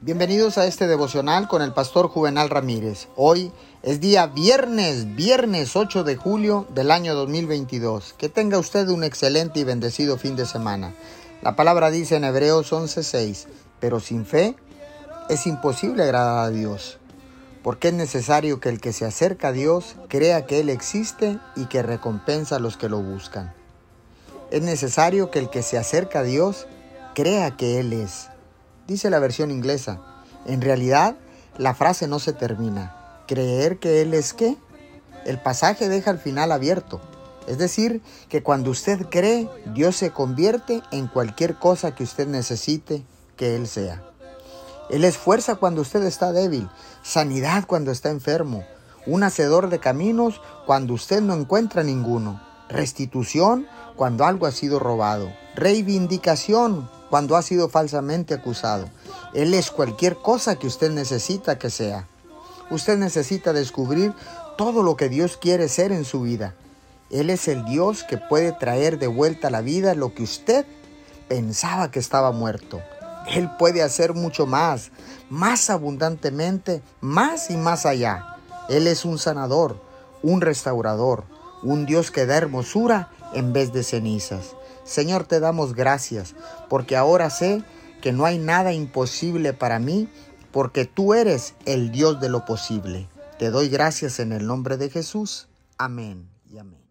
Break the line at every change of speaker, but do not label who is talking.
Bienvenidos a este devocional con el pastor Juvenal Ramírez. Hoy es día viernes, viernes 8 de julio del año 2022. Que tenga usted un excelente y bendecido fin de semana. La palabra dice en Hebreos 11:6, pero sin fe es imposible agradar a Dios, porque es necesario que el que se acerca a Dios crea que Él existe y que recompensa a los que lo buscan. Es necesario que el que se acerca a Dios crea que Él es dice la versión inglesa. En realidad, la frase no se termina. ¿Creer que Él es qué? El pasaje deja el final abierto. Es decir, que cuando usted cree, Dios se convierte en cualquier cosa que usted necesite que Él sea. Él es fuerza cuando usted está débil, sanidad cuando está enfermo, un hacedor de caminos cuando usted no encuentra ninguno, restitución cuando algo ha sido robado, reivindicación cuando ha sido falsamente acusado. Él es cualquier cosa que usted necesita que sea. Usted necesita descubrir todo lo que Dios quiere ser en su vida. Él es el Dios que puede traer de vuelta a la vida lo que usted pensaba que estaba muerto. Él puede hacer mucho más, más abundantemente, más y más allá. Él es un sanador, un restaurador, un Dios que da hermosura en vez de cenizas. Señor, te damos gracias, porque ahora sé que no hay nada imposible para mí, porque tú eres el Dios de lo posible. Te doy gracias en el nombre de Jesús. Amén y amén.